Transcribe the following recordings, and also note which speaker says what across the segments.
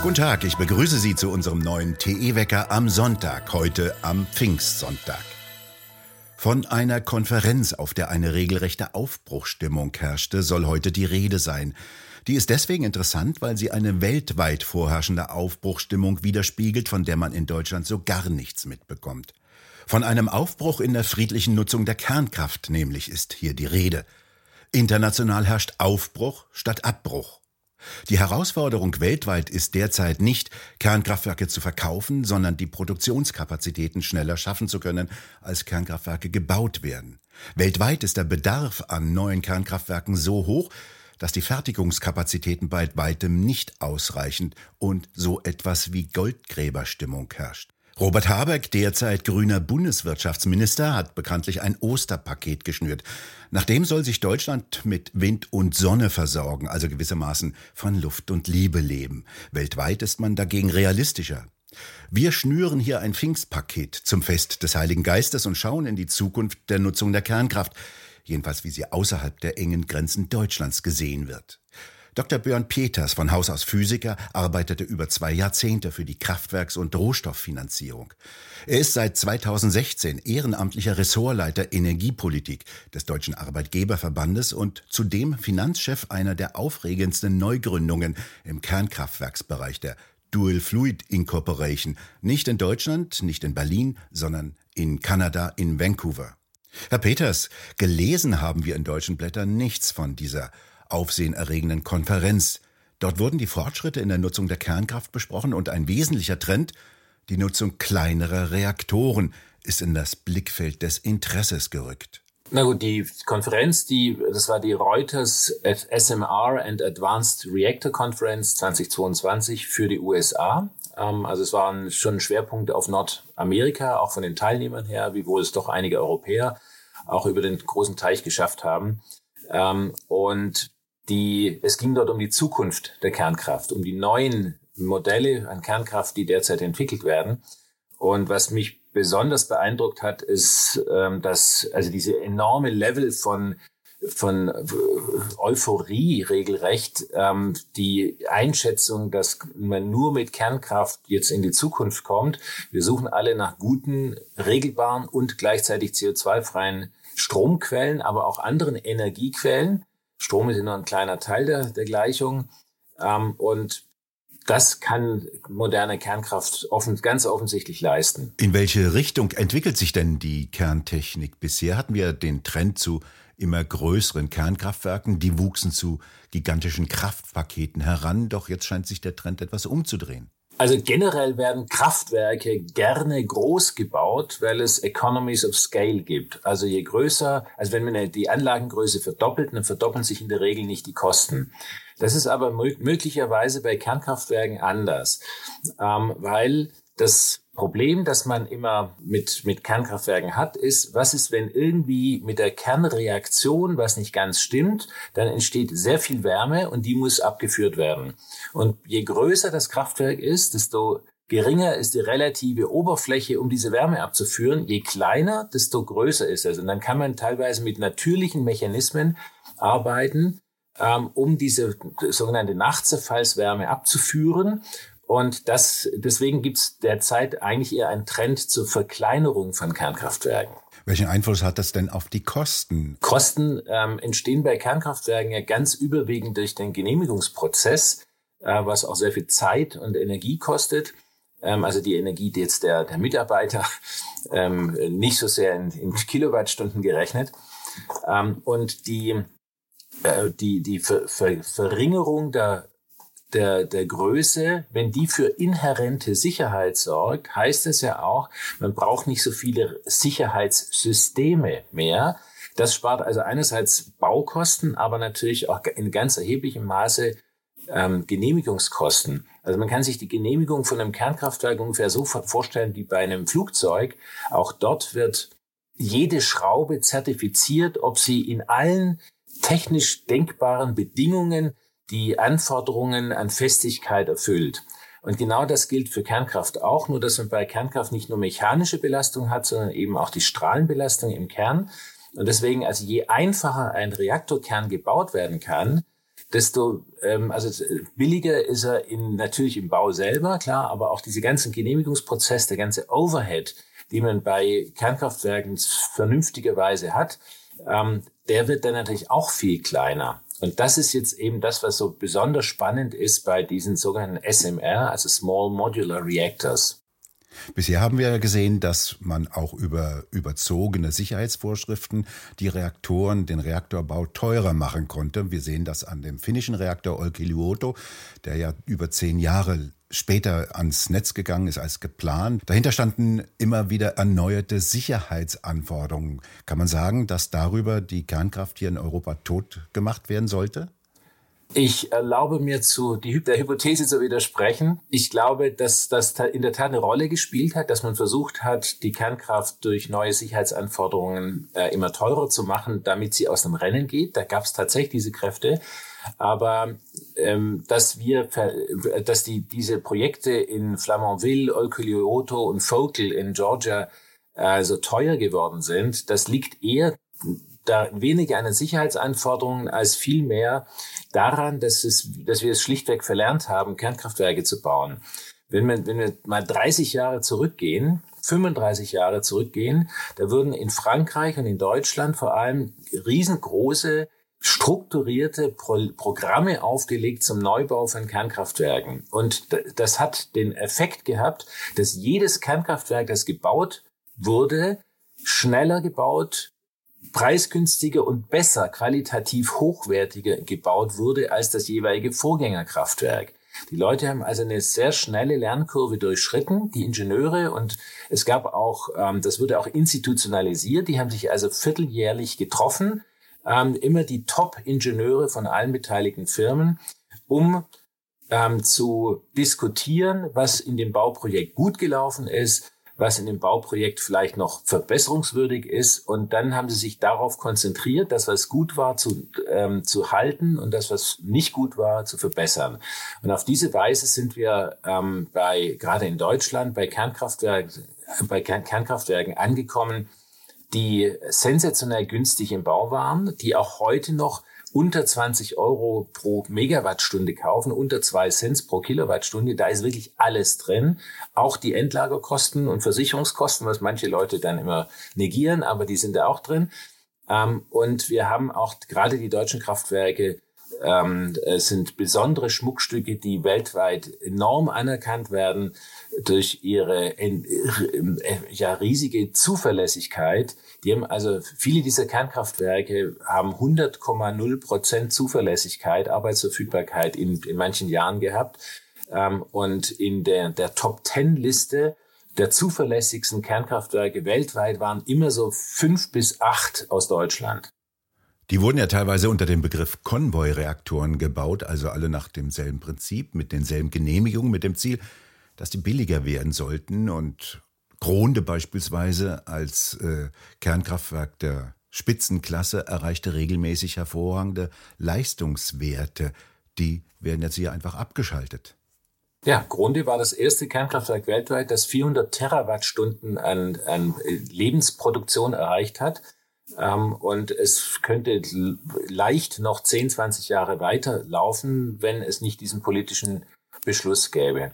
Speaker 1: Guten Tag, ich begrüße Sie zu unserem neuen TE-Wecker am Sonntag, heute am Pfingstsonntag. Von einer Konferenz, auf der eine regelrechte Aufbruchstimmung herrschte, soll heute die Rede sein. Die ist deswegen interessant, weil sie eine weltweit vorherrschende Aufbruchstimmung widerspiegelt, von der man in Deutschland so gar nichts mitbekommt. Von einem Aufbruch in der friedlichen Nutzung der Kernkraft nämlich ist hier die Rede. International herrscht Aufbruch statt Abbruch. Die Herausforderung weltweit ist derzeit nicht, Kernkraftwerke zu verkaufen, sondern die Produktionskapazitäten schneller schaffen zu können, als Kernkraftwerke gebaut werden. Weltweit ist der Bedarf an neuen Kernkraftwerken so hoch, dass die Fertigungskapazitäten bei weitem nicht ausreichen und so etwas wie Goldgräberstimmung herrscht. Robert Habeck, derzeit grüner Bundeswirtschaftsminister, hat bekanntlich ein Osterpaket geschnürt. Nachdem soll sich Deutschland mit Wind und Sonne versorgen, also gewissermaßen von Luft und Liebe leben. Weltweit ist man dagegen realistischer. Wir schnüren hier ein Pfingstpaket zum Fest des Heiligen Geistes und schauen in die Zukunft der Nutzung der Kernkraft, jedenfalls wie sie außerhalb der engen Grenzen Deutschlands gesehen wird. Dr. Björn Peters, von Haus aus Physiker, arbeitete über zwei Jahrzehnte für die Kraftwerks- und Rohstofffinanzierung. Er ist seit 2016 ehrenamtlicher Ressortleiter Energiepolitik des Deutschen Arbeitgeberverbandes und zudem Finanzchef einer der aufregendsten Neugründungen im Kernkraftwerksbereich der Dual Fluid Incorporation, nicht in Deutschland, nicht in Berlin, sondern in Kanada, in Vancouver. Herr Peters, gelesen haben wir in deutschen Blättern nichts von dieser aufsehenerregenden Konferenz. Dort wurden die Fortschritte in der Nutzung der Kernkraft besprochen und ein wesentlicher Trend, die Nutzung kleinerer Reaktoren, ist in das Blickfeld des Interesses gerückt.
Speaker 2: Na gut, die Konferenz, die, das war die Reuters SMR and Advanced Reactor Conference 2022 für die USA. Ähm, also es waren schon Schwerpunkte auf Nordamerika, auch von den Teilnehmern her, wiewohl es doch einige Europäer auch über den großen Teich geschafft haben. Ähm, und die, es ging dort um die Zukunft der Kernkraft, um die neuen Modelle an Kernkraft, die derzeit entwickelt werden. Und was mich besonders beeindruckt hat, ist, ähm, dass also diese enorme Level von von Euphorie regelrecht ähm, die Einschätzung, dass man nur mit Kernkraft jetzt in die Zukunft kommt. Wir suchen alle nach guten, regelbaren und gleichzeitig CO2-freien Stromquellen, aber auch anderen Energiequellen. Strom ist nur ein kleiner Teil der, der Gleichung. Ähm, und das kann moderne Kernkraft offen, ganz offensichtlich leisten.
Speaker 1: In welche Richtung entwickelt sich denn die Kerntechnik? Bisher hatten wir den Trend zu immer größeren Kernkraftwerken, die wuchsen zu gigantischen Kraftpaketen heran, doch jetzt scheint sich der Trend etwas umzudrehen.
Speaker 2: Also generell werden Kraftwerke gerne groß gebaut, weil es Economies of Scale gibt. Also je größer, also wenn man die Anlagengröße verdoppelt, dann verdoppeln sich in der Regel nicht die Kosten. Das ist aber möglicherweise bei Kernkraftwerken anders, ähm, weil das Problem, das man immer mit, mit Kernkraftwerken hat, ist, was ist, wenn irgendwie mit der Kernreaktion was nicht ganz stimmt, dann entsteht sehr viel Wärme und die muss abgeführt werden. Und je größer das Kraftwerk ist, desto geringer ist die relative Oberfläche, um diese Wärme abzuführen. Je kleiner, desto größer ist es. Und dann kann man teilweise mit natürlichen Mechanismen arbeiten, ähm, um diese sogenannte Nachtzerfallswärme abzuführen. Und das, deswegen gibt es derzeit eigentlich eher einen Trend zur Verkleinerung von Kernkraftwerken.
Speaker 1: Welchen Einfluss hat das denn auf die Kosten?
Speaker 2: Kosten ähm, entstehen bei Kernkraftwerken ja ganz überwiegend durch den Genehmigungsprozess, äh, was auch sehr viel Zeit und Energie kostet. Ähm, also die Energie die jetzt der, der Mitarbeiter, ähm, nicht so sehr in, in Kilowattstunden gerechnet. Ähm, und die, äh, die, die Ver, Ver, Verringerung der der, der Größe, wenn die für inhärente Sicherheit sorgt, heißt es ja auch, man braucht nicht so viele Sicherheitssysteme mehr. Das spart also einerseits Baukosten, aber natürlich auch in ganz erheblichem Maße ähm, Genehmigungskosten. Also man kann sich die Genehmigung von einem Kernkraftwerk ungefähr so vorstellen wie bei einem Flugzeug. Auch dort wird jede Schraube zertifiziert, ob sie in allen technisch denkbaren Bedingungen die Anforderungen an Festigkeit erfüllt. Und genau das gilt für Kernkraft auch, nur dass man bei Kernkraft nicht nur mechanische Belastung hat, sondern eben auch die Strahlenbelastung im Kern. Und deswegen, also je einfacher ein Reaktorkern gebaut werden kann, desto ähm, also billiger ist er in, natürlich im Bau selber, klar, aber auch diese ganzen Genehmigungsprozess, der ganze Overhead, die man bei Kernkraftwerken vernünftigerweise hat, ähm, der wird dann natürlich auch viel kleiner. Und das ist jetzt eben das, was so besonders spannend ist bei diesen sogenannten SMR, also Small Modular Reactors.
Speaker 1: Bisher haben wir ja gesehen, dass man auch über überzogene Sicherheitsvorschriften die Reaktoren, den Reaktorbau teurer machen konnte. Wir sehen das an dem finnischen Reaktor Olkiluoto, der ja über zehn Jahre später ans Netz gegangen ist als geplant. Dahinter standen immer wieder erneuerte Sicherheitsanforderungen. Kann man sagen, dass darüber die Kernkraft hier in Europa tot gemacht werden sollte?
Speaker 2: Ich erlaube mir zu die, der Hypothese zu widersprechen. Ich glaube, dass das in der Tat eine Rolle gespielt hat, dass man versucht hat, die Kernkraft durch neue Sicherheitsanforderungen äh, immer teurer zu machen, damit sie aus dem Rennen geht. Da gab es tatsächlich diese Kräfte. Aber ähm, dass wir, dass die diese Projekte in Flamanville, Olkiluoto und Focal in Georgia äh, so teuer geworden sind, das liegt eher da weniger an den Sicherheitsanforderungen als vielmehr daran, dass, es, dass wir es schlichtweg verlernt haben, Kernkraftwerke zu bauen. Wenn wir, wenn wir mal 30 Jahre zurückgehen, 35 Jahre zurückgehen, da wurden in Frankreich und in Deutschland vor allem riesengroße strukturierte Pro Programme aufgelegt zum Neubau von Kernkraftwerken. Und das hat den Effekt gehabt, dass jedes Kernkraftwerk, das gebaut wurde, schneller gebaut, preisgünstiger und besser, qualitativ hochwertiger gebaut wurde als das jeweilige Vorgängerkraftwerk. Die Leute haben also eine sehr schnelle Lernkurve durchschritten, die Ingenieure, und es gab auch, ähm, das wurde auch institutionalisiert, die haben sich also vierteljährlich getroffen, ähm, immer die Top-Ingenieure von allen beteiligten Firmen, um ähm, zu diskutieren, was in dem Bauprojekt gut gelaufen ist, was in dem Bauprojekt vielleicht noch verbesserungswürdig ist. Und dann haben sie sich darauf konzentriert, das, was gut war, zu, ähm, zu halten und das, was nicht gut war, zu verbessern. Und auf diese Weise sind wir ähm, bei, gerade in Deutschland, bei Kernkraftwerken, bei Kernkraftwerken angekommen, die sensationell günstig im Bau waren, die auch heute noch unter 20 Euro pro Megawattstunde kaufen, unter zwei Cent pro Kilowattstunde. Da ist wirklich alles drin. Auch die Endlagerkosten und Versicherungskosten, was manche Leute dann immer negieren, aber die sind da auch drin. Ähm, und wir haben auch gerade die deutschen Kraftwerke ähm, es sind besondere Schmuckstücke, die weltweit enorm anerkannt werden durch ihre äh, ja, riesige Zuverlässigkeit. Die haben also viele dieser Kernkraftwerke haben 100,0 Prozent Zuverlässigkeit, Arbeitsverfügbarkeit in, in manchen Jahren gehabt. Ähm, und in der, der Top Ten Liste der zuverlässigsten Kernkraftwerke weltweit waren immer so fünf bis acht aus Deutschland.
Speaker 1: Die wurden ja teilweise unter dem Begriff Konvoi-Reaktoren gebaut, also alle nach demselben Prinzip, mit denselben Genehmigungen, mit dem Ziel, dass die billiger werden sollten. Und Gronde beispielsweise als äh, Kernkraftwerk der Spitzenklasse erreichte regelmäßig hervorragende Leistungswerte. Die werden jetzt hier einfach abgeschaltet.
Speaker 2: Ja, Grunde war das erste Kernkraftwerk weltweit, das 400 Terawattstunden an, an Lebensproduktion erreicht hat. Ähm, und es könnte leicht noch 10, 20 Jahre weiterlaufen, wenn es nicht diesen politischen Beschluss gäbe.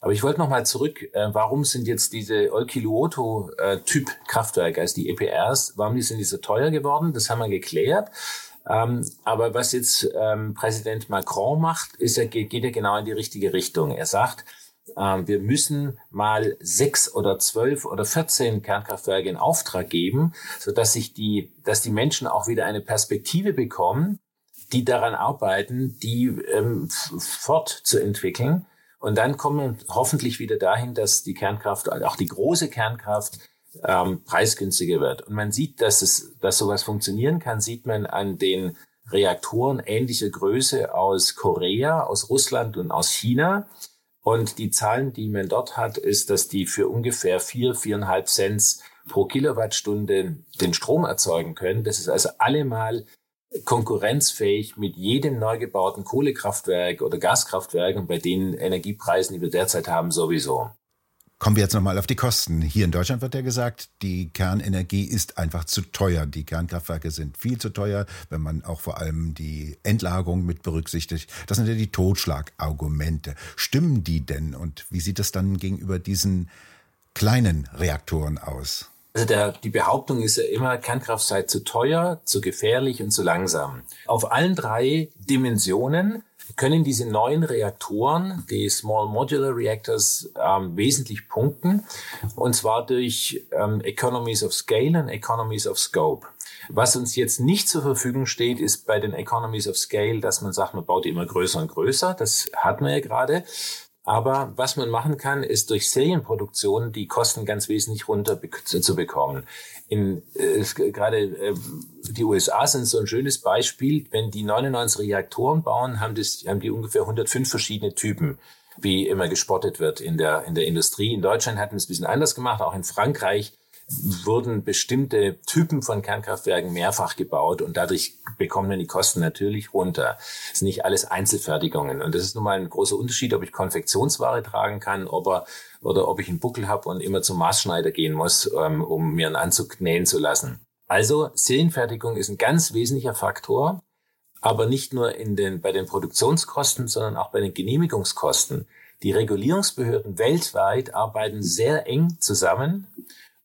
Speaker 2: Aber ich wollte noch mal zurück, äh, warum sind jetzt diese Olkiluoto-Typ-Kraftwerke, also die EPRs, warum sind die so teuer geworden? Das haben wir geklärt. Ähm, aber was jetzt ähm, Präsident Macron macht, ist, er geht, er genau in die richtige Richtung. Er sagt, wir müssen mal sechs oder zwölf oder vierzehn Kernkraftwerke in Auftrag geben, so dass sich die, dass die Menschen auch wieder eine Perspektive bekommen, die daran arbeiten, die ähm, fortzuentwickeln. Und dann kommen wir hoffentlich wieder dahin, dass die Kernkraft, auch die große Kernkraft, ähm, preisgünstiger wird. Und man sieht, dass es, dass sowas funktionieren kann, sieht man an den Reaktoren ähnlicher Größe aus Korea, aus Russland und aus China. Und die Zahlen, die man dort hat, ist, dass die für ungefähr vier, viereinhalb Cent pro Kilowattstunde den Strom erzeugen können. Das ist also allemal konkurrenzfähig mit jedem neu gebauten Kohlekraftwerk oder Gaskraftwerk und bei den Energiepreisen, die wir derzeit haben, sowieso.
Speaker 1: Kommen wir jetzt nochmal auf die Kosten. Hier in Deutschland wird ja gesagt, die Kernenergie ist einfach zu teuer. Die Kernkraftwerke sind viel zu teuer, wenn man auch vor allem die Endlagerung mit berücksichtigt. Das sind ja die Totschlagargumente. Stimmen die denn? Und wie sieht das dann gegenüber diesen kleinen Reaktoren aus?
Speaker 2: Also der, die Behauptung ist ja immer, Kernkraft sei zu teuer, zu gefährlich und zu langsam. Auf allen drei Dimensionen können diese neuen Reaktoren, die Small Modular Reactors, ähm, wesentlich punkten. Und zwar durch ähm, Economies of Scale und Economies of Scope. Was uns jetzt nicht zur Verfügung steht, ist bei den Economies of Scale, dass man sagt, man baut die immer größer und größer. Das hat man ja gerade. Aber was man machen kann, ist durch Serienproduktion die Kosten ganz wesentlich runter zu bekommen. In, äh, gerade äh, die USA sind so ein schönes Beispiel. Wenn die 99 Reaktoren bauen, haben, das, haben die ungefähr 105 verschiedene Typen wie immer gespottet wird in der, in der Industrie. In Deutschland hatten wir es ein bisschen anders gemacht. Auch in Frankreich wurden bestimmte Typen von Kernkraftwerken mehrfach gebaut und dadurch bekommen dann die Kosten natürlich runter. Das sind nicht alles Einzelfertigungen. Und das ist nun mal ein großer Unterschied, ob ich Konfektionsware tragen kann ob er, oder ob ich einen Buckel habe und immer zum Maßschneider gehen muss, ähm, um mir einen Anzug nähen zu lassen. Also Serienfertigung ist ein ganz wesentlicher Faktor, aber nicht nur in den, bei den Produktionskosten, sondern auch bei den Genehmigungskosten. Die Regulierungsbehörden weltweit arbeiten sehr eng zusammen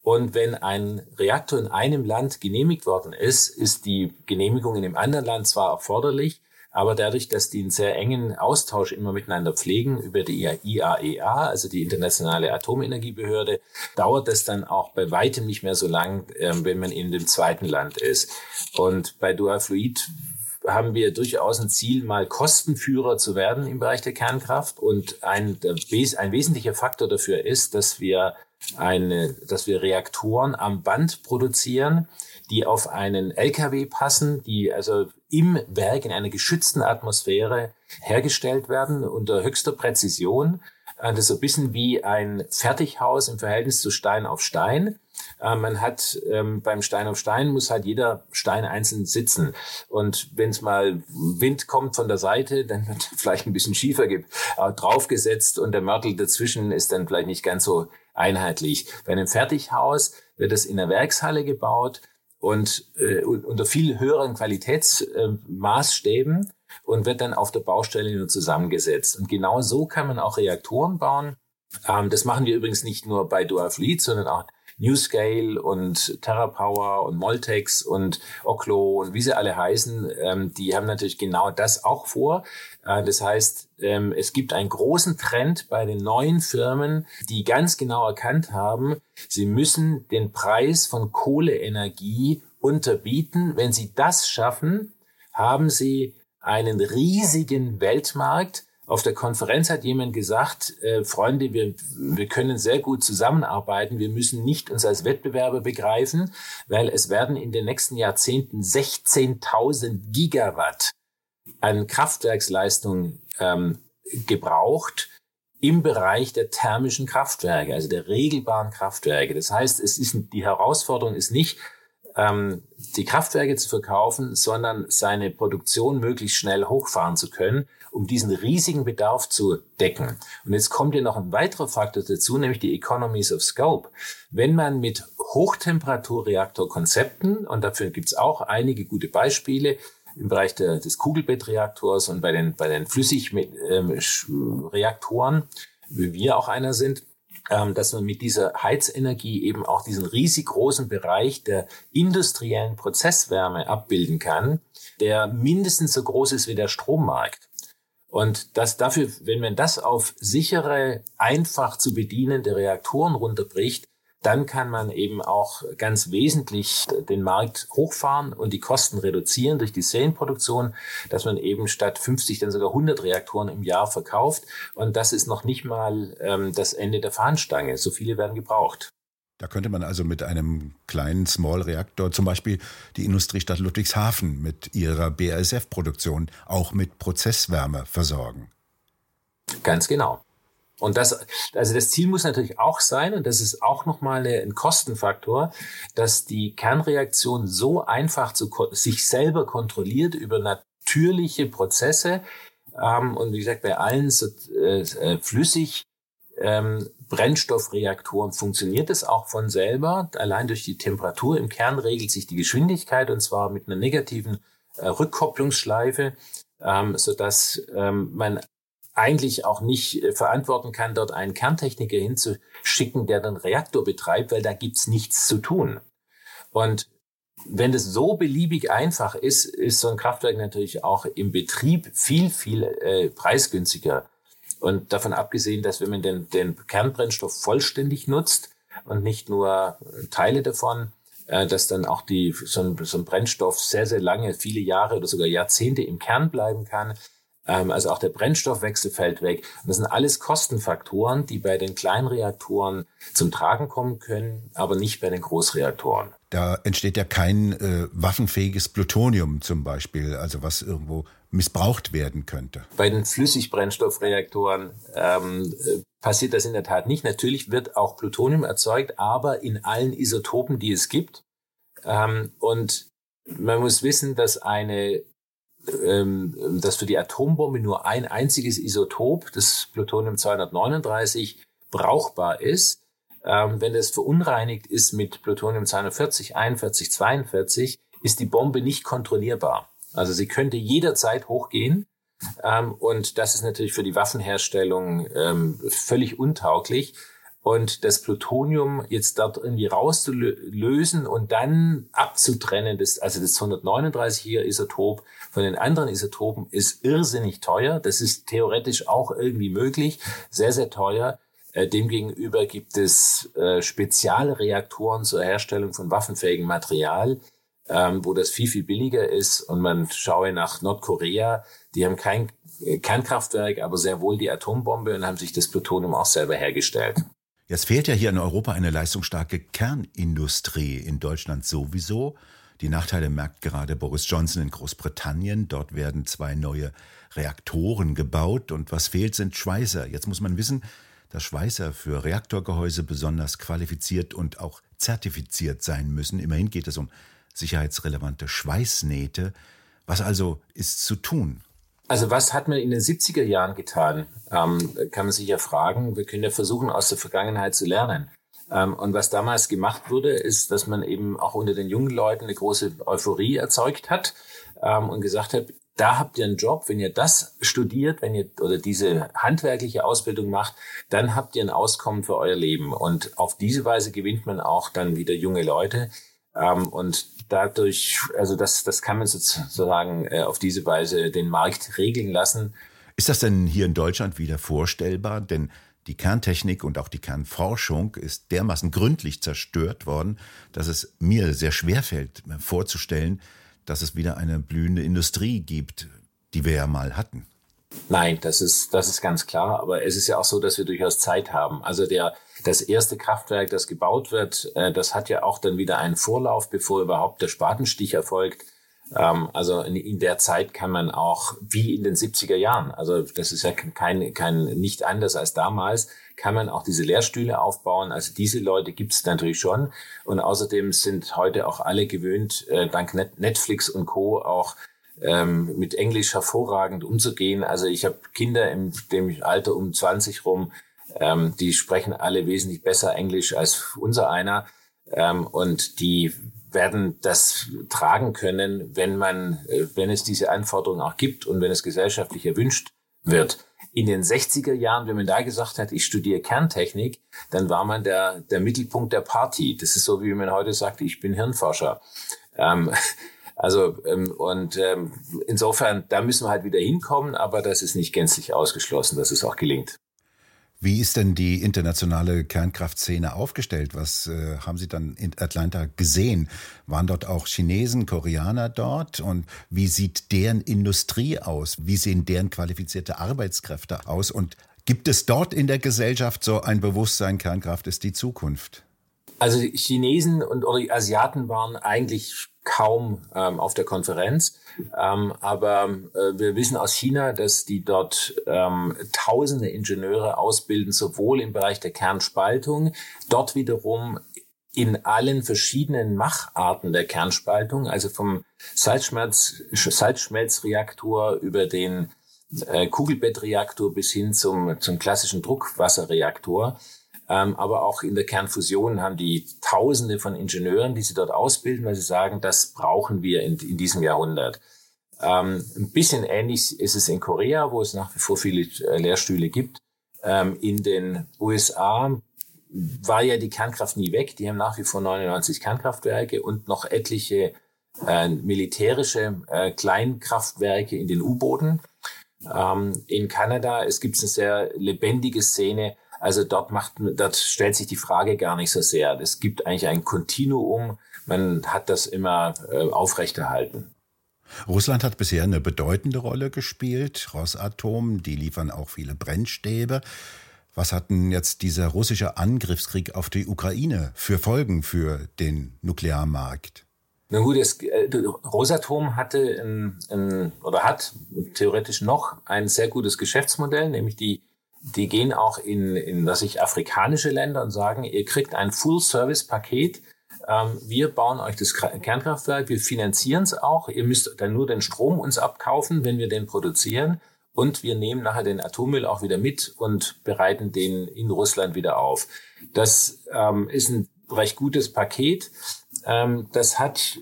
Speaker 2: und wenn ein Reaktor in einem Land genehmigt worden ist, ist die Genehmigung in dem anderen Land zwar erforderlich, aber dadurch, dass die einen sehr engen Austausch immer miteinander pflegen über die IAEA, e also die Internationale Atomenergiebehörde, dauert das dann auch bei weitem nicht mehr so lang, ähm, wenn man in dem zweiten Land ist. Und bei Dualfluid haben wir durchaus ein Ziel, mal Kostenführer zu werden im Bereich der Kernkraft. Und ein, ein wesentlicher Faktor dafür ist, dass wir eine, dass wir Reaktoren am Band produzieren, die auf einen LKW passen, die also im Werk in einer geschützten Atmosphäre hergestellt werden unter höchster Präzision. Äh, das ist so ein bisschen wie ein Fertighaus im Verhältnis zu Stein auf Stein. Äh, man hat ähm, beim Stein auf Stein muss halt jeder Stein einzeln sitzen. Und wenn es mal Wind kommt von der Seite, dann wird vielleicht ein bisschen schiefer äh, draufgesetzt und der Mörtel dazwischen ist dann vielleicht nicht ganz so einheitlich. Bei einem Fertighaus wird es in der Werkshalle gebaut und äh, unter viel höheren Qualitätsmaßstäben äh, und wird dann auf der Baustelle nur zusammengesetzt. Und genau so kann man auch Reaktoren bauen. Ähm, das machen wir übrigens nicht nur bei Dual Fleet, sondern auch NewScale und TerraPower und Moltex und Oklo und wie sie alle heißen, ähm, die haben natürlich genau das auch vor. Äh, das heißt, ähm, es gibt einen großen Trend bei den neuen Firmen, die ganz genau erkannt haben, sie müssen den Preis von Kohleenergie unterbieten. Wenn sie das schaffen, haben sie einen riesigen Weltmarkt, auf der Konferenz hat jemand gesagt, äh, Freunde, wir, wir können sehr gut zusammenarbeiten. Wir müssen nicht uns als Wettbewerber begreifen, weil es werden in den nächsten Jahrzehnten 16.000 Gigawatt an Kraftwerksleistung ähm, gebraucht im Bereich der thermischen Kraftwerke, also der regelbaren Kraftwerke. Das heißt, es ist die Herausforderung ist nicht, ähm, die Kraftwerke zu verkaufen, sondern seine Produktion möglichst schnell hochfahren zu können, um diesen riesigen Bedarf zu decken. Und jetzt kommt ja noch ein weiterer Faktor dazu, nämlich die Economies of Scope. Wenn man mit Hochtemperaturreaktorkonzepten, und dafür gibt es auch einige gute Beispiele, im Bereich der, des Kugelbettreaktors und bei den, bei den Flüssigreaktoren, ähm, wie wir auch einer sind, ähm, dass man mit dieser Heizenergie eben auch diesen riesig großen Bereich der industriellen Prozesswärme abbilden kann, der mindestens so groß ist wie der Strommarkt. Und das dafür, wenn man das auf sichere, einfach zu bedienende Reaktoren runterbricht, dann kann man eben auch ganz wesentlich den Markt hochfahren und die Kosten reduzieren durch die Serienproduktion, dass man eben statt 50 dann sogar 100 Reaktoren im Jahr verkauft. Und das ist noch nicht mal ähm, das Ende der Fahnenstange. So viele werden gebraucht.
Speaker 1: Da könnte man also mit einem kleinen Small-Reaktor zum Beispiel die Industriestadt Ludwigshafen mit ihrer BASF-Produktion auch mit Prozesswärme versorgen.
Speaker 2: Ganz genau. Und das, also das Ziel muss natürlich auch sein, und das ist auch nochmal ein Kostenfaktor, dass die Kernreaktion so einfach zu, sich selber kontrolliert über natürliche Prozesse. Ähm, und wie gesagt, bei allen so, äh, äh flüssig ähm, Brennstoffreaktoren funktioniert es auch von selber. Allein durch die Temperatur im Kern regelt sich die Geschwindigkeit und zwar mit einer negativen äh, Rückkopplungsschleife, ähm, sodass ähm, man eigentlich auch nicht äh, verantworten kann, dort einen Kerntechniker hinzuschicken, der den Reaktor betreibt, weil da gibt's nichts zu tun. Und wenn das so beliebig einfach ist, ist so ein Kraftwerk natürlich auch im Betrieb viel, viel äh, preisgünstiger. Und davon abgesehen, dass wenn man den, den Kernbrennstoff vollständig nutzt und nicht nur Teile davon, äh, dass dann auch die, so ein, so ein Brennstoff sehr, sehr lange, viele Jahre oder sogar Jahrzehnte im Kern bleiben kann. Ähm, also auch der Brennstoffwechsel fällt weg. Und das sind alles Kostenfaktoren, die bei den Kleinreaktoren zum Tragen kommen können, aber nicht bei den Großreaktoren.
Speaker 1: Da entsteht ja kein äh, waffenfähiges Plutonium zum Beispiel, also was irgendwo missbraucht werden könnte.
Speaker 2: Bei den Flüssigbrennstoffreaktoren ähm, äh, passiert das in der Tat nicht. Natürlich wird auch Plutonium erzeugt, aber in allen Isotopen, die es gibt. Ähm, und man muss wissen, dass eine ähm, dass für die Atombombe nur ein einziges Isotop, das Plutonium 239, brauchbar ist. Ähm, wenn es verunreinigt ist mit Plutonium 240, 41, 42, ist die Bombe nicht kontrollierbar. Also sie könnte jederzeit hochgehen. Ähm, und das ist natürlich für die Waffenherstellung ähm, völlig untauglich. Und das Plutonium jetzt dort irgendwie rauszulösen und dann abzutrennen, das, also das 139er Isotop von den anderen Isotopen ist irrsinnig teuer. Das ist theoretisch auch irgendwie möglich, sehr, sehr teuer. Äh, demgegenüber gibt es äh, Spezialreaktoren zur Herstellung von waffenfähigem Material, ähm, wo das viel, viel billiger ist. Und man schaue nach Nordkorea, die haben kein äh, Kernkraftwerk, aber sehr wohl die Atombombe und haben sich das Plutonium auch selber hergestellt.
Speaker 1: Jetzt fehlt ja hier in Europa eine leistungsstarke Kernindustrie, in Deutschland sowieso. Die Nachteile merkt gerade Boris Johnson in Großbritannien. Dort werden zwei neue Reaktoren gebaut und was fehlt, sind Schweißer. Jetzt muss man wissen, dass Schweißer für Reaktorgehäuse besonders qualifiziert und auch zertifiziert sein müssen. Immerhin geht es um sicherheitsrelevante Schweißnähte. Was also ist zu tun?
Speaker 2: Also was hat man in den 70er Jahren getan? Ähm, kann man sich ja fragen. Wir können ja versuchen, aus der Vergangenheit zu lernen. Ähm, und was damals gemacht wurde, ist, dass man eben auch unter den jungen Leuten eine große Euphorie erzeugt hat ähm, und gesagt hat, da habt ihr einen Job, wenn ihr das studiert, wenn ihr oder diese handwerkliche Ausbildung macht, dann habt ihr ein Auskommen für euer Leben. Und auf diese Weise gewinnt man auch dann wieder junge Leute. Ähm, und dadurch, also das, das kann man sozusagen äh, auf diese Weise den Markt regeln lassen.
Speaker 1: Ist das denn hier in Deutschland wieder vorstellbar? Denn die Kerntechnik und auch die Kernforschung ist dermaßen gründlich zerstört worden, dass es mir sehr schwer fällt, vorzustellen, dass es wieder eine blühende Industrie gibt, die wir ja mal hatten.
Speaker 2: Nein, das ist, das ist ganz klar. Aber es ist ja auch so, dass wir durchaus Zeit haben. Also der, das erste Kraftwerk, das gebaut wird, äh, das hat ja auch dann wieder einen Vorlauf, bevor überhaupt der Spatenstich erfolgt. Ähm, also in, der Zeit kann man auch, wie in den 70er Jahren, also das ist ja kein, kein nicht anders als damals, kann man auch diese Lehrstühle aufbauen. Also diese Leute gibt es natürlich schon. Und außerdem sind heute auch alle gewöhnt, äh, dank Netflix und Co. auch ähm, mit Englisch hervorragend umzugehen. Also ich habe Kinder im dem Alter um 20 rum, ähm, die sprechen alle wesentlich besser Englisch als unser einer. Ähm, und die werden das tragen können, wenn man, äh, wenn es diese Anforderungen auch gibt und wenn es gesellschaftlich erwünscht wird. In den 60er Jahren, wenn man da gesagt hat, ich studiere Kerntechnik, dann war man der, der Mittelpunkt der Party. Das ist so, wie man heute sagt, ich bin Hirnforscher. Ähm, also ähm, und ähm, insofern, da müssen wir halt wieder hinkommen, aber das ist nicht gänzlich ausgeschlossen, dass es auch gelingt.
Speaker 1: Wie ist denn die internationale Kernkraftszene aufgestellt? Was äh, haben Sie dann in Atlanta gesehen? Waren dort auch Chinesen, Koreaner dort? Und wie sieht deren Industrie aus? Wie sehen deren qualifizierte Arbeitskräfte aus? Und gibt es dort in der Gesellschaft so ein Bewusstsein, Kernkraft ist die Zukunft?
Speaker 2: Also Chinesen und oder Asiaten waren eigentlich kaum ähm, auf der Konferenz. Ähm, aber äh, wir wissen aus China, dass die dort ähm, tausende Ingenieure ausbilden, sowohl im Bereich der Kernspaltung, dort wiederum in allen verschiedenen Macharten der Kernspaltung, also vom Salzschmelz, Salzschmelzreaktor über den äh, Kugelbettreaktor bis hin zum, zum klassischen Druckwasserreaktor. Ähm, aber auch in der Kernfusion haben die Tausende von Ingenieuren, die sie dort ausbilden, weil sie sagen, das brauchen wir in, in diesem Jahrhundert. Ähm, ein bisschen ähnlich ist es in Korea, wo es nach wie vor viele äh, Lehrstühle gibt. Ähm, in den USA war ja die Kernkraft nie weg. Die haben nach wie vor 99 Kernkraftwerke und noch etliche äh, militärische äh, Kleinkraftwerke in den U-Booten. Ähm, in Kanada es gibt eine sehr lebendige Szene. Also dort macht, dort stellt sich die Frage gar nicht so sehr. Es gibt eigentlich ein Kontinuum. Man hat das immer äh, aufrechterhalten.
Speaker 1: Russland hat bisher eine bedeutende Rolle gespielt. Rosatom, die liefern auch viele Brennstäbe. Was hat denn jetzt dieser russische Angriffskrieg auf die Ukraine für Folgen für den Nuklearmarkt?
Speaker 2: Na gut, es, äh, Rosatom hatte ein, ein, oder hat theoretisch noch ein sehr gutes Geschäftsmodell, nämlich die, die gehen auch in, in was ich, afrikanische Länder und sagen, ihr kriegt ein Full-Service-Paket. Ähm, wir bauen euch das Kernkraftwerk, wir finanzieren es auch. Ihr müsst dann nur den Strom uns abkaufen, wenn wir den produzieren. Und wir nehmen nachher den Atommüll auch wieder mit und bereiten den in Russland wieder auf. Das ähm, ist ein recht gutes Paket. Ähm, das hat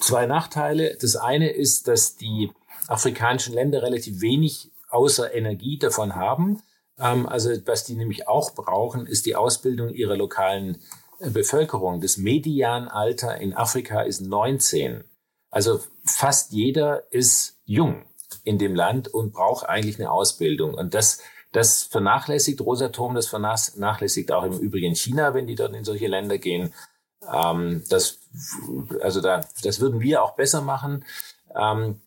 Speaker 2: zwei Nachteile. Das eine ist, dass die afrikanischen Länder relativ wenig außer Energie davon haben. Ähm, also was die nämlich auch brauchen, ist die Ausbildung ihrer lokalen äh, Bevölkerung. Das Medianalter in Afrika ist 19. Also fast jeder ist jung in dem Land und braucht eigentlich eine Ausbildung. Und das, das vernachlässigt Rosatom, das vernachlässigt auch im Übrigen China, wenn die dort in solche Länder gehen. Ähm, das, also da, das würden wir auch besser machen. Ähm,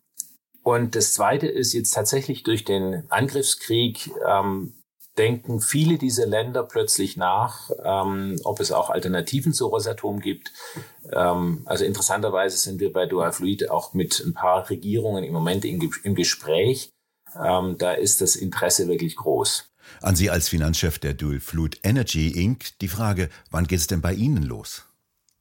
Speaker 2: und das Zweite ist jetzt tatsächlich durch den Angriffskrieg ähm, denken viele dieser Länder plötzlich nach, ähm, ob es auch Alternativen zu Rosatom gibt. Ähm, also interessanterweise sind wir bei Dual Fluid auch mit ein paar Regierungen im Moment in, im Gespräch. Ähm, da ist das Interesse wirklich groß.
Speaker 1: An Sie als Finanzchef der Dual Fluid Energy Inc. die Frage, wann geht es denn bei Ihnen los?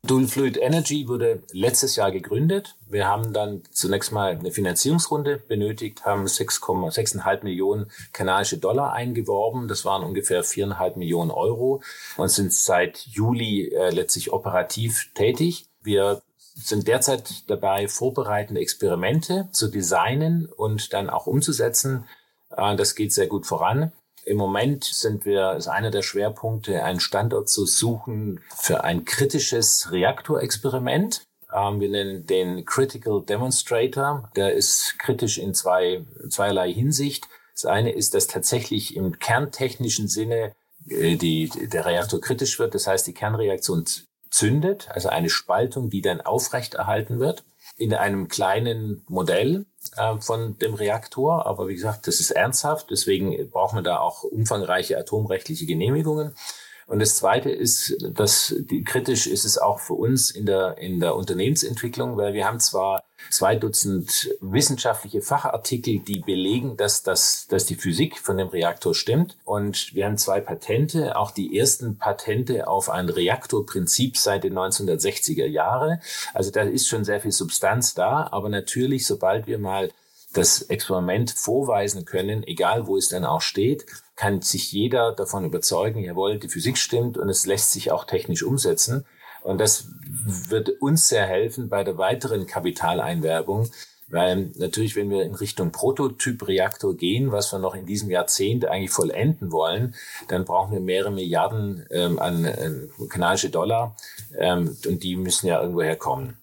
Speaker 2: Dual Fluid Energy wurde letztes Jahr gegründet. Wir haben dann zunächst mal eine Finanzierungsrunde benötigt, haben 6,6,5 Millionen kanadische Dollar eingeworben. Das waren ungefähr 4,5 Millionen Euro und sind seit Juli äh, letztlich operativ tätig. Wir sind derzeit dabei, vorbereitende Experimente zu designen und dann auch umzusetzen. Äh, das geht sehr gut voran. Im Moment sind wir, ist einer der Schwerpunkte, einen Standort zu suchen für ein kritisches Reaktorexperiment. Ähm, wir nennen den Critical Demonstrator. Der ist kritisch in zwei, zweierlei Hinsicht. Das eine ist, dass tatsächlich im kerntechnischen Sinne äh, die, der Reaktor kritisch wird. Das heißt, die Kernreaktion zündet, also eine Spaltung, die dann aufrechterhalten wird in einem kleinen Modell äh, von dem Reaktor. Aber wie gesagt, das ist ernsthaft. Deswegen braucht man da auch umfangreiche atomrechtliche Genehmigungen. Und das Zweite ist, dass die, kritisch ist es auch für uns in der, in der Unternehmensentwicklung, weil wir haben zwar zwei Dutzend wissenschaftliche Fachartikel, die belegen, dass, dass, dass die Physik von dem Reaktor stimmt. Und wir haben zwei Patente, auch die ersten Patente auf ein Reaktorprinzip seit den 1960er Jahre. Also da ist schon sehr viel Substanz da. Aber natürlich, sobald wir mal das Experiment vorweisen können, egal wo es dann auch steht, kann sich jeder davon überzeugen, jawohl, die Physik stimmt und es lässt sich auch technisch umsetzen. Und das wird uns sehr helfen bei der weiteren Kapitaleinwerbung, weil natürlich, wenn wir in Richtung Prototypreaktor gehen, was wir noch in diesem Jahrzehnt eigentlich vollenden wollen, dann brauchen wir mehrere Milliarden ähm, an äh, kanadische Dollar ähm, und die müssen ja irgendwoher kommen.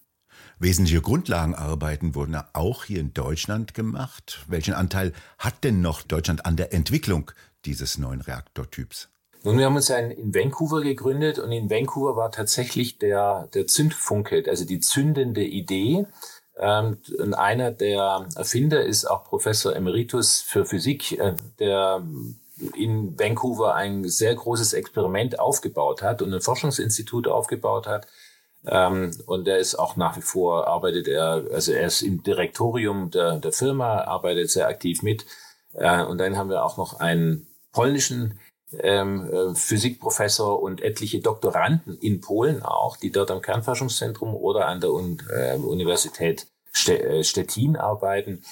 Speaker 1: Wesentliche Grundlagenarbeiten wurden auch hier in Deutschland gemacht. Welchen Anteil hat denn noch Deutschland an der Entwicklung dieses neuen Reaktortyps?
Speaker 2: Nun, wir haben uns in Vancouver gegründet und in Vancouver war tatsächlich der, der Zündfunke, also die zündende Idee. Ähm, und einer der Erfinder ist auch Professor Emeritus für Physik, äh, der in Vancouver ein sehr großes Experiment aufgebaut hat und ein Forschungsinstitut aufgebaut hat, ähm, und er ist auch nach wie vor, arbeitet er, also er ist im Direktorium der, der Firma, arbeitet sehr aktiv mit. Äh, und dann haben wir auch noch einen polnischen ähm, äh, Physikprofessor und etliche Doktoranden in Polen auch, die dort am Kernforschungszentrum oder an der Un äh, Universität äh, Stettin arbeiten.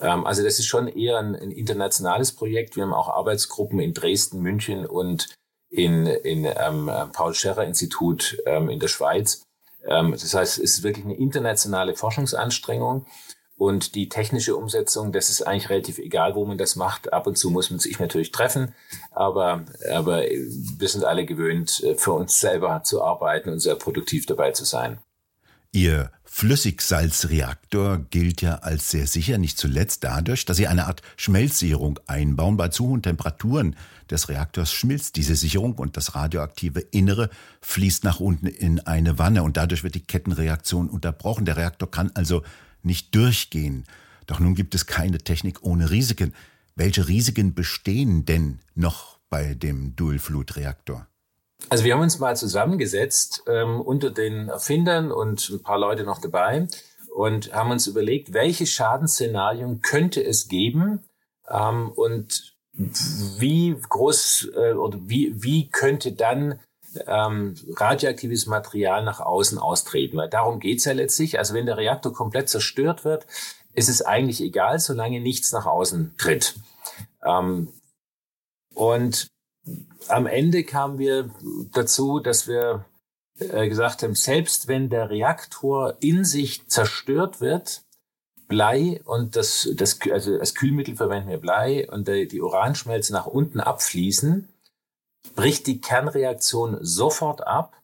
Speaker 2: Ähm, also das ist schon eher ein, ein internationales Projekt. Wir haben auch Arbeitsgruppen in Dresden, München und in, in ähm, Paul-Scherrer-Institut ähm, in der Schweiz. Ähm, das heißt, es ist wirklich eine internationale Forschungsanstrengung. Und die technische Umsetzung, das ist eigentlich relativ egal, wo man das macht. Ab und zu muss man sich natürlich treffen, aber, aber wir sind alle gewöhnt, äh, für uns selber zu arbeiten und sehr produktiv dabei zu sein.
Speaker 1: Ihr Flüssigsalzreaktor gilt ja als sehr sicher, nicht zuletzt dadurch, dass Sie eine Art Schmelzsicherung einbauen. Bei zu hohen Temperaturen des Reaktors schmilzt diese Sicherung und das radioaktive Innere fließt nach unten in eine Wanne und dadurch wird die Kettenreaktion unterbrochen. Der Reaktor kann also nicht durchgehen. Doch nun gibt es keine Technik ohne Risiken. Welche Risiken bestehen denn noch bei dem Dual-Flut-Reaktor?
Speaker 2: Also wir haben uns mal zusammengesetzt ähm, unter den Erfindern und ein paar Leute noch dabei und haben uns überlegt, welche Schadensszenarien könnte es geben ähm, und wie groß äh, oder wie, wie könnte dann ähm, radioaktives Material nach außen austreten. Weil darum geht's ja letztlich. Also wenn der Reaktor komplett zerstört wird, ist es eigentlich egal, solange nichts nach außen tritt. Ähm, und am Ende kamen wir dazu, dass wir äh, gesagt haben, selbst wenn der Reaktor in sich zerstört wird, Blei und das, das, also als Kühlmittel verwenden wir Blei und die, Uranschmelze nach unten abfließen, bricht die Kernreaktion sofort ab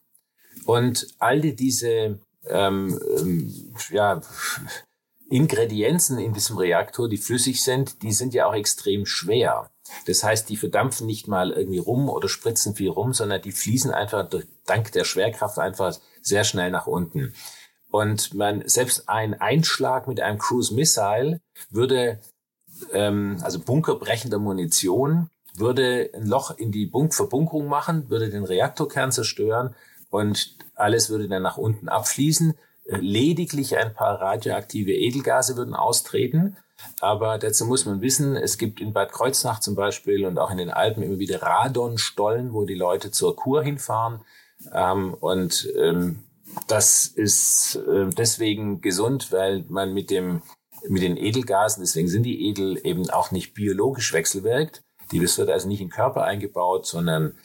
Speaker 2: und all diese ähm, ähm, ja, Ingredienzen in diesem Reaktor, die flüssig sind, die sind ja auch extrem schwer. Das heißt, die verdampfen nicht mal irgendwie rum oder spritzen viel rum, sondern die fließen einfach durch, dank der Schwerkraft einfach sehr schnell nach unten. Und man selbst ein Einschlag mit einem Cruise Missile würde, ähm, also bunkerbrechender Munition, würde ein Loch in die Bunk Verbunkerung machen, würde den Reaktorkern zerstören und alles würde dann nach unten abfließen. Lediglich ein paar radioaktive Edelgase würden austreten. Aber dazu muss man wissen, es gibt in Bad Kreuznach zum Beispiel und auch in den Alpen immer wieder Radonstollen, wo die Leute zur Kur hinfahren. Ähm, und ähm, das ist äh, deswegen gesund, weil man mit dem mit den Edelgasen, deswegen sind die Edel eben auch nicht biologisch wechselwirkt. Die, wird also nicht in den Körper eingebaut, sondern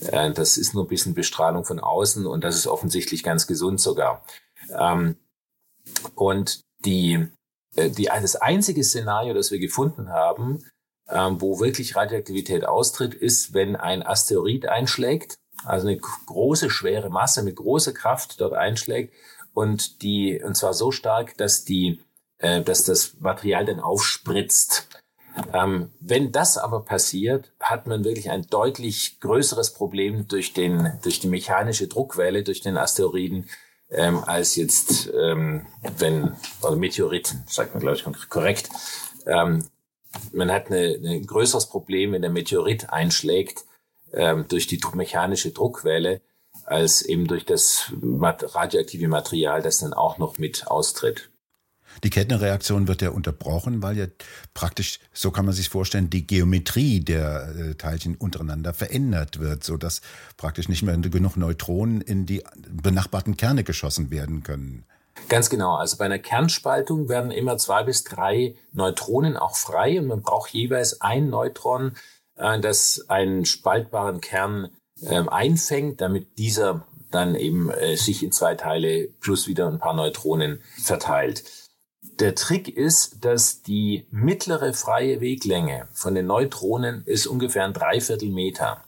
Speaker 2: äh, das ist nur ein bisschen Bestrahlung von außen und das ist offensichtlich ganz gesund sogar. Ähm, und die, äh, die, das einzige Szenario, das wir gefunden haben, ähm, wo wirklich Radioaktivität austritt, ist, wenn ein Asteroid einschlägt, also eine große, schwere Masse mit großer Kraft dort einschlägt und die, und zwar so stark, dass die, äh, dass das Material dann aufspritzt. Ähm, wenn das aber passiert, hat man wirklich ein deutlich größeres Problem durch den, durch die mechanische Druckwelle, durch den Asteroiden, ähm, als jetzt, ähm, wenn, oder Meteoriten, sagt man, glaube ich, korrekt. Ähm, man hat eine, ein größeres Problem, wenn der Meteorit einschlägt, ähm, durch die mechanische Druckwelle, als eben durch das radioaktive Material, das dann auch noch mit austritt.
Speaker 1: Die Kettenreaktion wird ja unterbrochen, weil ja praktisch, so kann man sich vorstellen, die Geometrie der äh, Teilchen untereinander verändert wird, so dass praktisch nicht mehr genug Neutronen in die benachbarten Kerne geschossen werden können.
Speaker 2: Ganz genau. Also bei einer Kernspaltung werden immer zwei bis drei Neutronen auch frei und man braucht jeweils ein Neutron, äh, das einen spaltbaren Kern äh, einfängt, damit dieser dann eben äh, sich in zwei Teile plus wieder ein paar Neutronen verteilt. Der Trick ist, dass die mittlere freie Weglänge von den Neutronen ist ungefähr ein Dreiviertel Meter.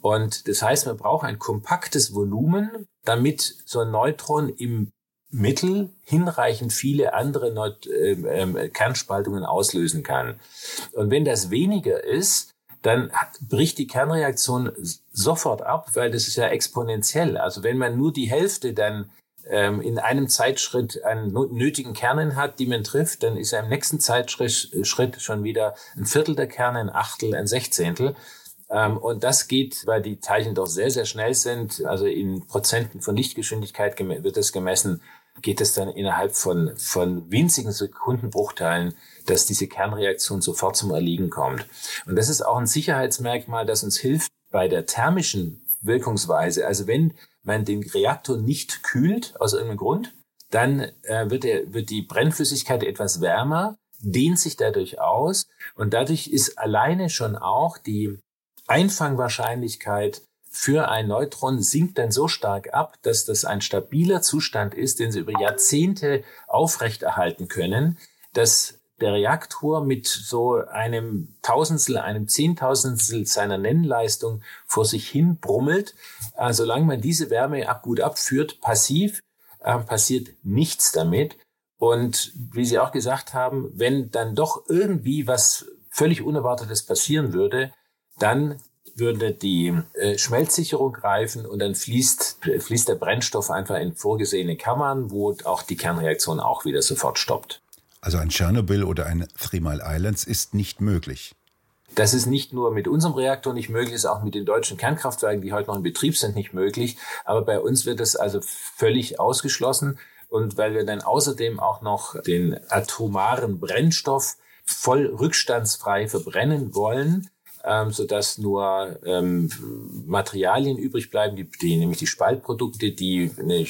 Speaker 2: Und das heißt, man braucht ein kompaktes Volumen, damit so ein Neutron im Mittel hinreichend viele andere Neut äh, äh, Kernspaltungen auslösen kann. Und wenn das weniger ist, dann bricht die Kernreaktion sofort ab, weil das ist ja exponentiell. Also wenn man nur die Hälfte dann ähm, in einem Zeitschritt einen nötigen Kernen hat, die man trifft, dann ist er im nächsten Zeitschritt schon wieder ein Viertel der Kerne, ein Achtel, ein Sechzehntel. Ähm, und das geht, weil die Teilchen doch sehr, sehr schnell sind, also in Prozenten von Lichtgeschwindigkeit wird das gemessen, geht es dann innerhalb von, von winzigen Sekundenbruchteilen, dass diese Kernreaktion sofort zum Erliegen kommt. Und das ist auch ein Sicherheitsmerkmal, das uns hilft bei der thermischen Wirkungsweise. Also wenn man den Reaktor nicht kühlt aus irgendeinem Grund, dann äh, wird, der, wird die Brennflüssigkeit etwas wärmer, dehnt sich dadurch aus und dadurch ist alleine schon auch die Einfangwahrscheinlichkeit für ein Neutron sinkt dann so stark ab, dass das ein stabiler Zustand ist, den sie über Jahrzehnte aufrechterhalten können, dass der Reaktor mit so einem Tausendstel, einem Zehntausendstel seiner Nennleistung vor sich hin brummelt. Äh, solange man diese Wärme ab, gut abführt, passiv, äh, passiert nichts damit. Und wie Sie auch gesagt haben, wenn dann doch irgendwie was völlig Unerwartetes passieren würde, dann würde die äh, Schmelzsicherung greifen und dann fließt, fließt der Brennstoff einfach in vorgesehene Kammern, wo auch die Kernreaktion auch wieder sofort stoppt.
Speaker 1: Also ein Tschernobyl oder ein Three Mile Islands ist nicht möglich.
Speaker 2: Das ist nicht nur mit unserem Reaktor nicht möglich, ist auch mit den deutschen Kernkraftwerken, die heute noch in Betrieb sind, nicht möglich. Aber bei uns wird es also völlig ausgeschlossen. Und weil wir dann außerdem auch noch den atomaren Brennstoff voll rückstandsfrei verbrennen wollen, ähm, sodass nur ähm, Materialien übrig bleiben, die, die, nämlich die Spaltprodukte, die eine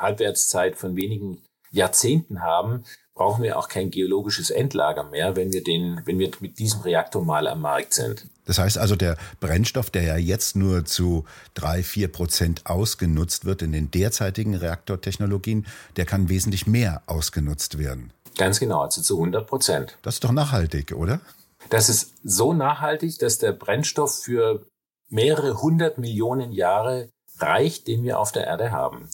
Speaker 2: Halbwertszeit von wenigen Jahrzehnten haben, brauchen wir auch kein geologisches Endlager mehr, wenn wir den, wenn wir mit diesem Reaktor mal am Markt sind.
Speaker 1: Das heißt also, der Brennstoff, der ja jetzt nur zu drei, vier Prozent ausgenutzt wird in den derzeitigen Reaktortechnologien, der kann wesentlich mehr ausgenutzt werden.
Speaker 2: Ganz genau, also zu 100 Prozent.
Speaker 1: Das ist doch nachhaltig, oder?
Speaker 2: Das ist so nachhaltig, dass der Brennstoff für mehrere hundert Millionen Jahre reicht, den wir auf der Erde haben.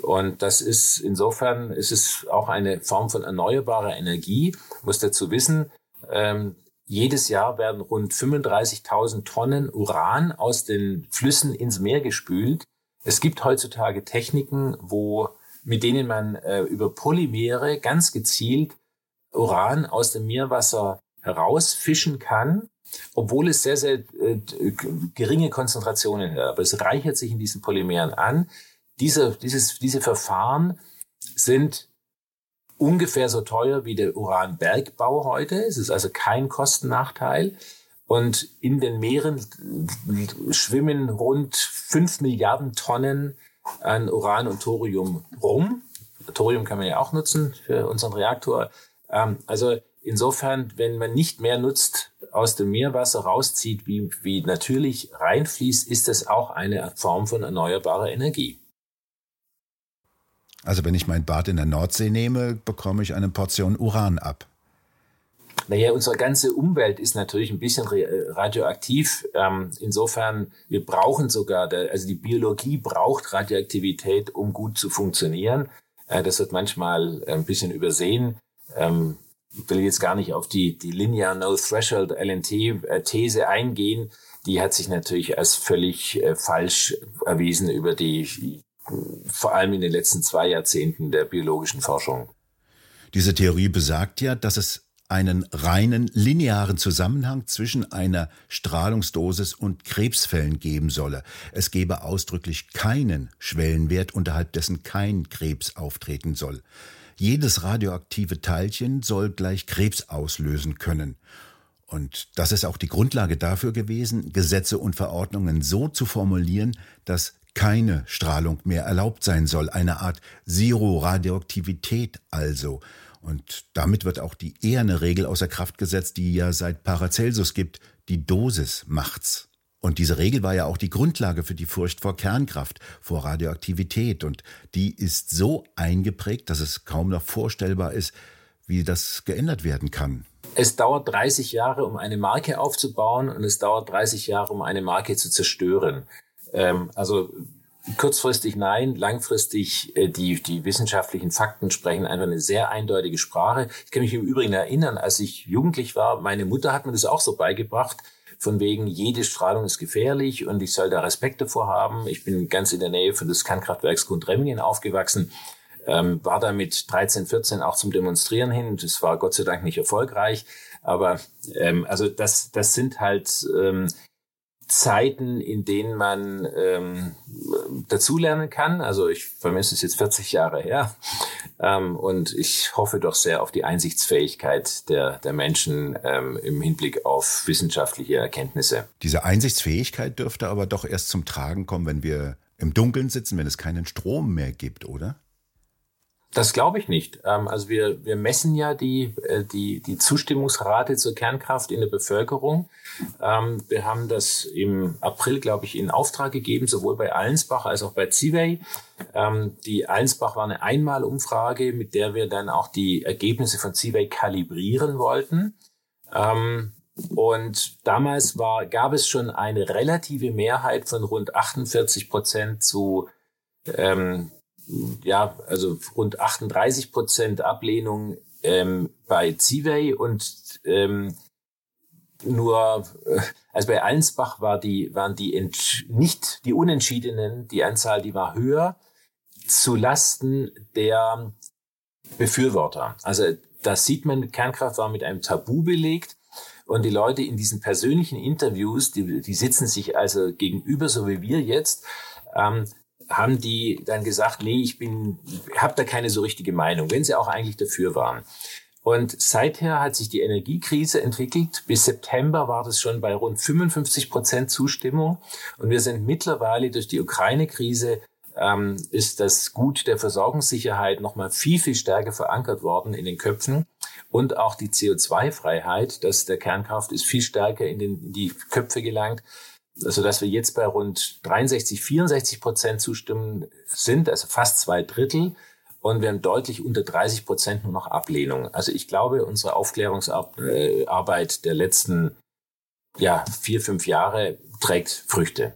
Speaker 2: Und das ist insofern ist es auch eine Form von erneuerbarer Energie. Muss dazu wissen, ähm, jedes Jahr werden rund 35.000 Tonnen Uran aus den Flüssen ins Meer gespült. Es gibt heutzutage Techniken, wo mit denen man äh, über Polymere ganz gezielt Uran aus dem Meerwasser herausfischen kann, obwohl es sehr, sehr äh, geringe Konzentrationen hat. Aber es reichert sich in diesen Polymeren an diese, dieses, diese Verfahren sind ungefähr so teuer wie der Uranbergbau heute. Es ist also kein Kostennachteil. Und in den Meeren schwimmen rund fünf Milliarden Tonnen an Uran und Thorium rum. Thorium kann man ja auch nutzen für unseren Reaktor. Ähm, also insofern, wenn man nicht mehr nutzt, aus dem Meerwasser rauszieht, wie, wie natürlich reinfließt, ist das auch eine Form von erneuerbarer Energie.
Speaker 1: Also wenn ich mein Bad in der Nordsee nehme, bekomme ich eine Portion Uran ab.
Speaker 2: Naja, unsere ganze Umwelt ist natürlich ein bisschen äh, radioaktiv. Ähm, insofern, wir brauchen sogar, also die Biologie braucht Radioaktivität, um gut zu funktionieren. Äh, das wird manchmal ein bisschen übersehen. Ähm, ich will jetzt gar nicht auf die, die Linear No Threshold LNT-These äh, eingehen. Die hat sich natürlich als völlig falsch erwiesen über die vor allem in den letzten zwei Jahrzehnten der biologischen Forschung.
Speaker 1: Diese Theorie besagt ja, dass es einen reinen linearen Zusammenhang zwischen einer Strahlungsdosis und Krebsfällen geben solle. Es gebe ausdrücklich keinen Schwellenwert, unterhalb dessen kein Krebs auftreten soll. Jedes radioaktive Teilchen soll gleich Krebs auslösen können. Und das ist auch die Grundlage dafür gewesen, Gesetze und Verordnungen so zu formulieren, dass keine Strahlung mehr erlaubt sein soll, eine Art Zero-Radioaktivität also. Und damit wird auch die eherne Regel außer Kraft gesetzt, die ja seit Paracelsus gibt, die Dosis macht's. Und diese Regel war ja auch die Grundlage für die Furcht vor Kernkraft, vor Radioaktivität. Und die ist so eingeprägt, dass es kaum noch vorstellbar ist, wie das geändert werden kann.
Speaker 2: Es dauert 30 Jahre, um eine Marke aufzubauen und es dauert 30 Jahre, um eine Marke zu zerstören. Ähm, also kurzfristig nein, langfristig äh, die, die wissenschaftlichen Fakten sprechen einfach eine sehr eindeutige Sprache. Ich kann mich im Übrigen erinnern, als ich jugendlich war, meine Mutter hat mir das auch so beigebracht, von wegen, jede Strahlung ist gefährlich und ich soll da Respekt davor haben. Ich bin ganz in der Nähe von des Kernkraftwerks Gundremmingen aufgewachsen, ähm, war da mit 13, 14 auch zum Demonstrieren hin. Das war Gott sei Dank nicht erfolgreich. Aber ähm, also das, das sind halt ähm, Zeiten, in denen man ähm, dazulernen kann. Also ich vermisse es jetzt 40 Jahre her ähm, und ich hoffe doch sehr auf die Einsichtsfähigkeit der, der Menschen ähm, im Hinblick auf wissenschaftliche Erkenntnisse.
Speaker 1: Diese Einsichtsfähigkeit dürfte aber doch erst zum Tragen kommen, wenn wir im Dunkeln sitzen, wenn es keinen Strom mehr gibt, oder?
Speaker 2: Das glaube ich nicht. Ähm, also wir, wir messen ja die, äh, die, die Zustimmungsrate zur Kernkraft in der Bevölkerung. Ähm, wir haben das im April, glaube ich, in Auftrag gegeben, sowohl bei Allensbach als auch bei Zivey. Ähm, die Allensbach war eine Einmalumfrage, mit der wir dann auch die Ergebnisse von Zivey kalibrieren wollten. Und damals war, gab es schon eine relative Mehrheit von rund 48 Prozent zu ähm, ja, also rund 38 Prozent Ablehnung ähm, bei Zivey und ähm, nur, äh, also bei Allensbach war die, waren die nicht die Unentschiedenen, die Anzahl, die war höher, zu Lasten der Befürworter. Also das sieht man, Kernkraft war mit einem Tabu belegt. Und die Leute in diesen persönlichen Interviews, die, die sitzen sich also gegenüber, so wie wir jetzt, ähm, haben die dann gesagt, nee, ich bin, habe da keine so richtige Meinung, wenn sie auch eigentlich dafür waren. Und seither hat sich die Energiekrise entwickelt. Bis September war das schon bei rund 55 Prozent Zustimmung. Und wir sind mittlerweile durch die Ukraine-Krise ähm, ist das Gut der Versorgungssicherheit nochmal viel, viel stärker verankert worden in den Köpfen. Und auch die CO2-Freiheit, dass der Kernkraft ist viel stärker in, den, in die Köpfe gelangt also dass wir jetzt bei rund 63, 64 Prozent Zustimmen sind, also fast zwei Drittel. Und wir haben deutlich unter 30 Prozent nur noch Ablehnung. Also ich glaube, unsere Aufklärungsarbeit der letzten ja, vier, fünf Jahre trägt Früchte.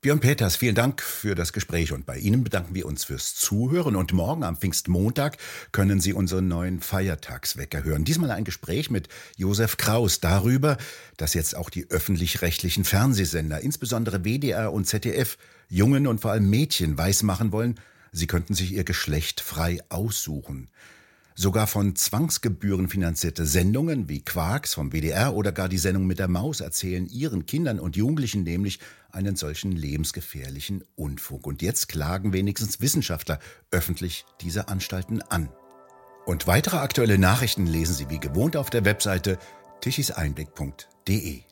Speaker 1: Björn Peters, vielen Dank für das Gespräch und bei Ihnen bedanken wir uns fürs Zuhören und morgen am Pfingstmontag können Sie unseren neuen Feiertagswecker hören. Diesmal ein Gespräch mit Josef Kraus darüber, dass jetzt auch die öffentlich-rechtlichen Fernsehsender, insbesondere WDR und ZDF, Jungen und vor allem Mädchen weismachen wollen, sie könnten sich ihr Geschlecht frei aussuchen. Sogar von Zwangsgebühren finanzierte Sendungen wie Quarks vom WDR oder gar die Sendung mit der Maus erzählen ihren Kindern und Jugendlichen nämlich einen solchen lebensgefährlichen Unfug. Und jetzt klagen wenigstens Wissenschaftler öffentlich diese Anstalten an. Und weitere aktuelle Nachrichten lesen Sie wie gewohnt auf der Webseite tichiseinblick.de.